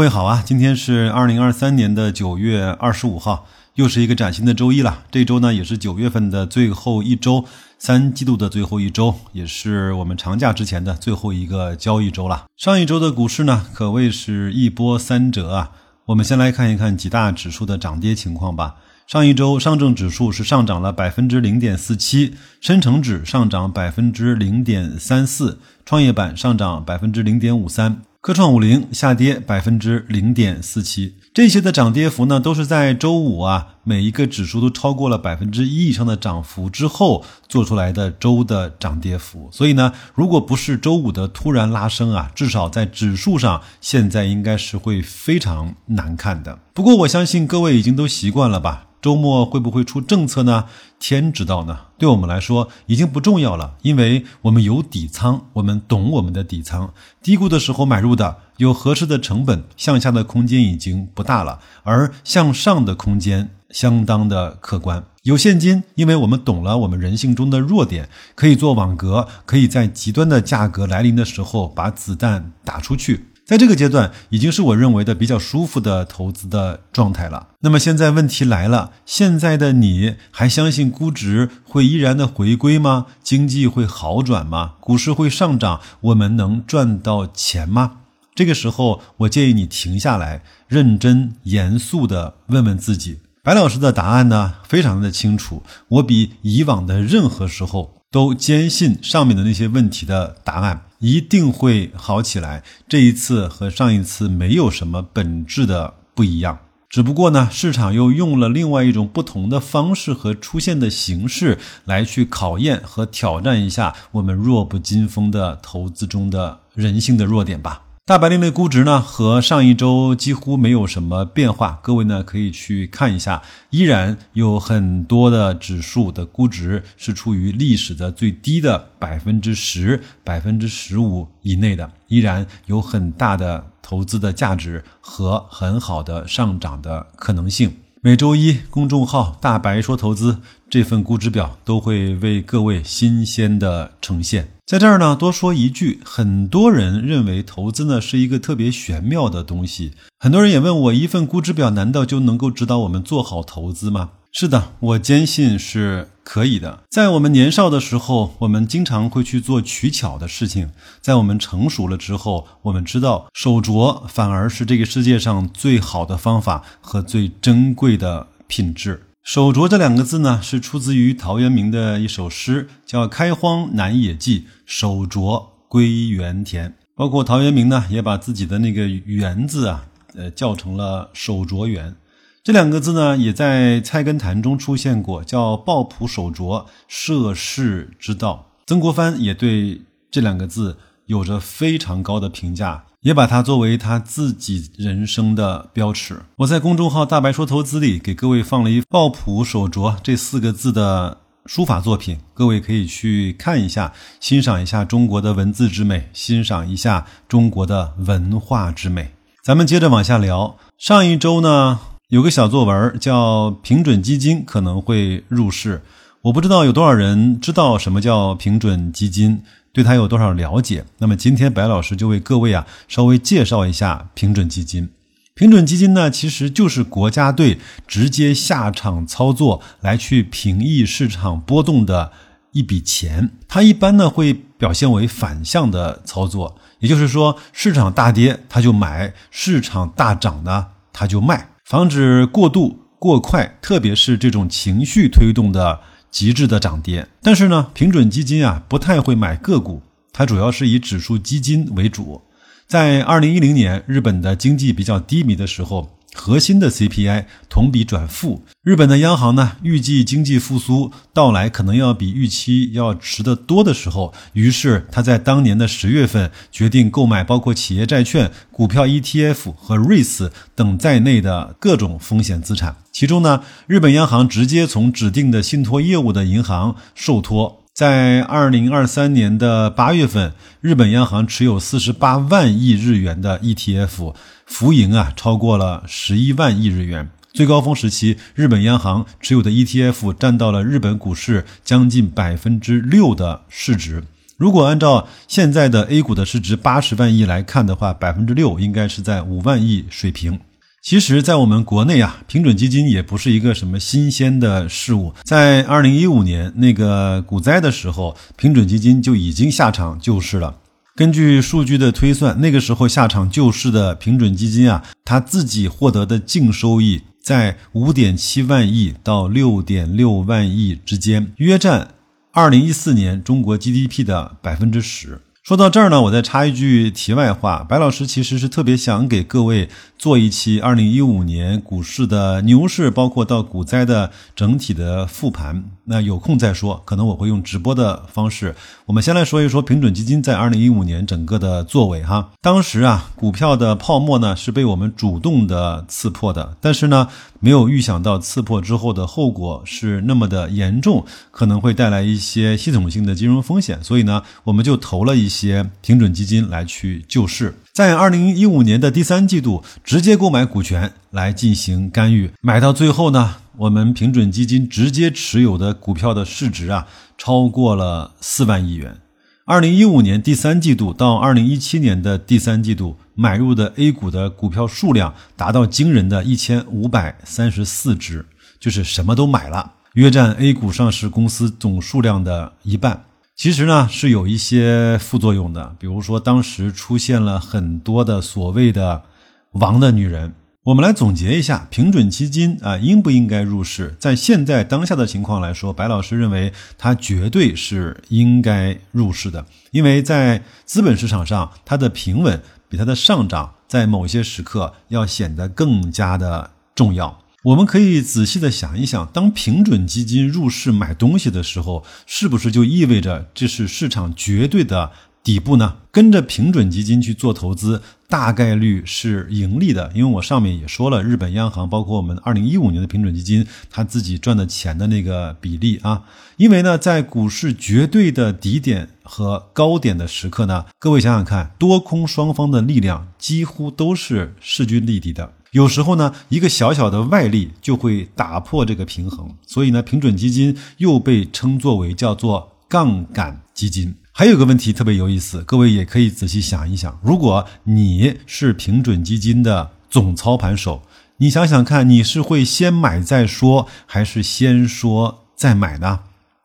各位好啊，今天是二零二三年的九月二十五号，又是一个崭新的周一了。这周呢也是九月份的最后一周，三季度的最后一周，也是我们长假之前的最后一个交易周了。上一周的股市呢可谓是一波三折啊。我们先来看一看几大指数的涨跌情况吧。上一周上证指数是上涨了百分之零点四七，深成指上涨百分之零点三四，创业板上涨百分之零点五三。科创五零下跌百分之零点四七，这些的涨跌幅呢，都是在周五啊，每一个指数都超过了百分之一以上的涨幅之后做出来的周的涨跌幅。所以呢，如果不是周五的突然拉升啊，至少在指数上现在应该是会非常难看的。不过我相信各位已经都习惯了吧。周末会不会出政策呢？天知道呢。对我们来说已经不重要了，因为我们有底仓，我们懂我们的底仓。低估的时候买入的，有合适的成本，向下的空间已经不大了，而向上的空间相当的客观。有现金，因为我们懂了我们人性中的弱点，可以做网格，可以在极端的价格来临的时候把子弹打出去。在这个阶段，已经是我认为的比较舒服的投资的状态了。那么现在问题来了，现在的你还相信估值会依然的回归吗？经济会好转吗？股市会上涨？我们能赚到钱吗？这个时候，我建议你停下来，认真严肃的问问自己。白老师的答案呢，非常的清楚。我比以往的任何时候都坚信上面的那些问题的答案。一定会好起来。这一次和上一次没有什么本质的不一样，只不过呢，市场又用了另外一种不同的方式和出现的形式来去考验和挑战一下我们弱不禁风的投资中的人性的弱点吧。大白领的估值呢，和上一周几乎没有什么变化。各位呢可以去看一下，依然有很多的指数的估值是处于历史的最低的百分之十、百分之十五以内的，依然有很大的投资的价值和很好的上涨的可能性。每周一，公众号“大白说投资”这份估值表都会为各位新鲜的呈现。在这儿呢，多说一句，很多人认为投资呢是一个特别玄妙的东西。很多人也问我，一份估值表难道就能够指导我们做好投资吗？是的，我坚信是可以的。在我们年少的时候，我们经常会去做取巧的事情；在我们成熟了之后，我们知道手镯反而是这个世界上最好的方法和最珍贵的品质。手镯这两个字呢，是出自于陶渊明的一首诗，叫《开荒南野际，手镯归园田》。包括陶渊明呢，也把自己的那个“园”字啊，呃，叫成了手镯园。这两个字呢，也在《菜根谭》中出现过，叫“抱朴守拙，涉世之道”。曾国藩也对这两个字有着非常高的评价，也把它作为他自己人生的标尺。我在公众号“大白说投资”里给各位放了一“抱朴守拙”这四个字的书法作品，各位可以去看一下，欣赏一下中国的文字之美，欣赏一下中国的文化之美。咱们接着往下聊，上一周呢。有个小作文叫“平准基金可能会入市”，我不知道有多少人知道什么叫平准基金，对它有多少了解。那么今天白老师就为各位啊稍微介绍一下平准基金。平准基金呢，其实就是国家队直接下场操作来去平抑市场波动的一笔钱。它一般呢会表现为反向的操作，也就是说市场大跌它就买，市场大涨呢它就卖。防止过度过快，特别是这种情绪推动的极致的涨跌。但是呢，平准基金啊不太会买个股，它主要是以指数基金为主。在二零一零年，日本的经济比较低迷的时候。核心的 CPI 同比转负，日本的央行呢预计经济复苏到来可能要比预期要迟得多的时候，于是他在当年的十月份决定购买包括企业债券、股票 ETF 和 REITs 等在内的各种风险资产。其中呢，日本央行直接从指定的信托业务的银行受托。在二零二三年的八月份，日本央行持有四十八万亿日元的 ETF，浮盈啊超过了十一万亿日元。最高峰时期，日本央行持有的 ETF 占到了日本股市将近百分之六的市值。如果按照现在的 A 股的市值八十万亿来看的话，百分之六应该是在五万亿水平。其实，在我们国内啊，平准基金也不是一个什么新鲜的事物。在二零一五年那个股灾的时候，平准基金就已经下场救市了。根据数据的推算，那个时候下场救市的平准基金啊，它自己获得的净收益在五点七万亿到六点六万亿之间，约占二零一四年中国 GDP 的百分之十。说到这儿呢，我再插一句题外话，白老师其实是特别想给各位做一期二零一五年股市的牛市，包括到股灾的整体的复盘。那有空再说，可能我会用直播的方式。我们先来说一说平准基金在二零一五年整个的作为哈。当时啊，股票的泡沫呢是被我们主动的刺破的，但是呢，没有预想到刺破之后的后果是那么的严重，可能会带来一些系统性的金融风险，所以呢，我们就投了一一些平准基金来去救市。在二零一五年的第三季度，直接购买股权来进行干预，买到最后呢。我们平准基金直接持有的股票的市值啊，超过了四万亿元。二零一五年第三季度到二零一七年的第三季度，买入的 A 股的股票数量达到惊人的一千五百三十四只，就是什么都买了，约占 A 股上市公司总数量的一半。其实呢，是有一些副作用的，比如说当时出现了很多的所谓的“王的女人”。我们来总结一下，平准基金啊，应不应该入市？在现在当下的情况来说，白老师认为它绝对是应该入市的，因为在资本市场上，它的平稳比它的上涨在某些时刻要显得更加的重要。我们可以仔细的想一想，当平准基金入市买东西的时候，是不是就意味着这是市场绝对的？底部呢，跟着平准基金去做投资，大概率是盈利的。因为我上面也说了，日本央行包括我们二零一五年的平准基金，他自己赚的钱的那个比例啊。因为呢，在股市绝对的底点和高点的时刻呢，各位想想看，多空双方的力量几乎都是势均力敌的。有时候呢，一个小小的外力就会打破这个平衡。所以呢，平准基金又被称作为叫做杠杆基金。还有个问题特别有意思，各位也可以仔细想一想：如果你是平准基金的总操盘手，你想想看，你是会先买再说，还是先说再买呢？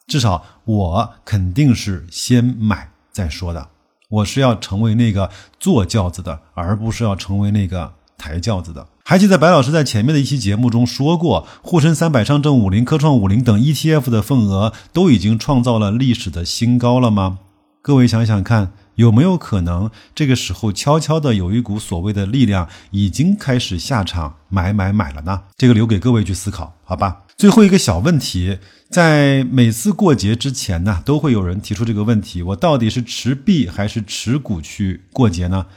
至少我肯定是先买再说的。我是要成为那个坐轿子的，而不是要成为那个抬轿子的。还记得白老师在前面的一期节目中说过，沪深三百、上证五零、科创五零等 ETF 的份额都已经创造了历史的新高了吗？各位想想看，有没有可能这个时候悄悄的有一股所谓的力量已经开始下场买买买了呢？这个留给各位去思考，好吧？最后一个小问题，在每次过节之前呢，都会有人提出这个问题：我到底是持币还是持股去过节呢？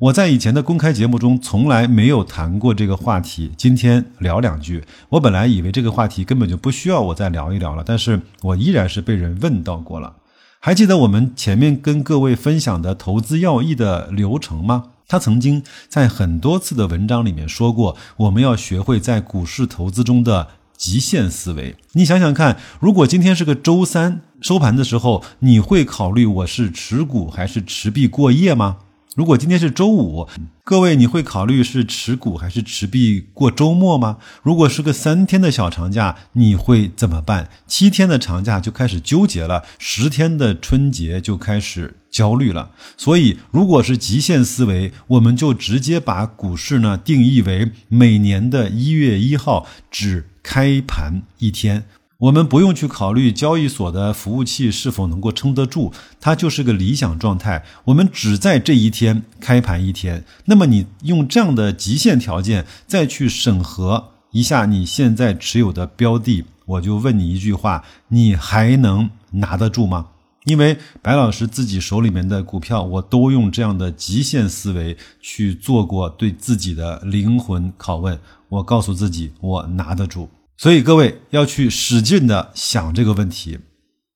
我在以前的公开节目中从来没有谈过这个话题，今天聊两句。我本来以为这个话题根本就不需要我再聊一聊了，但是我依然是被人问到过了。还记得我们前面跟各位分享的投资要义的流程吗？他曾经在很多次的文章里面说过，我们要学会在股市投资中的极限思维。你想想看，如果今天是个周三收盘的时候，你会考虑我是持股还是持币过夜吗？如果今天是周五，各位你会考虑是持股还是持币过周末吗？如果是个三天的小长假，你会怎么办？七天的长假就开始纠结了，十天的春节就开始焦虑了。所以，如果是极限思维，我们就直接把股市呢定义为每年的一月一号只开盘一天。我们不用去考虑交易所的服务器是否能够撑得住，它就是个理想状态。我们只在这一天开盘一天。那么你用这样的极限条件再去审核一下你现在持有的标的，我就问你一句话：你还能拿得住吗？因为白老师自己手里面的股票，我都用这样的极限思维去做过对自己的灵魂拷问。我告诉自己，我拿得住。所以各位要去使劲的想这个问题，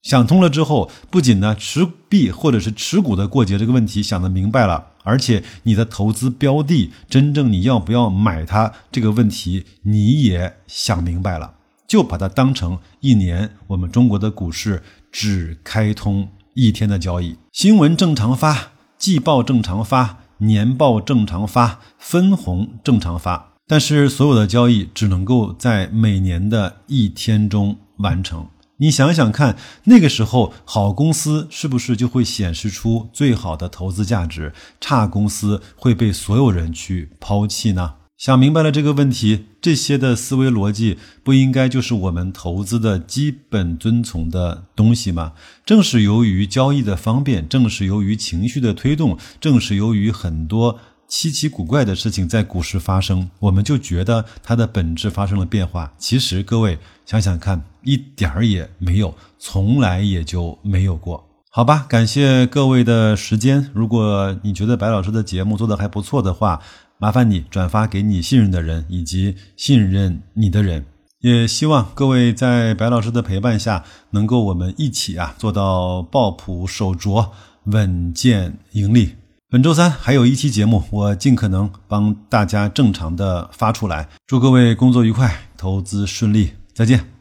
想通了之后，不仅呢持币或者是持股的过节这个问题想得明白了，而且你的投资标的真正你要不要买它这个问题你也想明白了，就把它当成一年我们中国的股市只开通一天的交易。新闻正常发，季报正常发，年报正常发，分红正常发，但是所有的交易只能够在每年的一天中完成。你想想看，那个时候好公司是不是就会显示出最好的投资价值？差公司会被所有人去抛弃呢？想明白了这个问题，这些的思维逻辑不应该就是我们投资的基本遵从的东西吗？正是由于交易的方便，正是由于情绪的推动，正是由于很多稀奇古怪的事情在股市发生，我们就觉得它的本质发生了变化。其实各位想想看，一点儿也没有，从来也就没有过。好吧，感谢各位的时间。如果你觉得白老师的节目做的还不错的话，麻烦你转发给你信任的人以及信任你的人，也希望各位在白老师的陪伴下，能够我们一起啊做到抱朴守拙、稳健盈利。本周三还有一期节目，我尽可能帮大家正常的发出来。祝各位工作愉快，投资顺利，再见。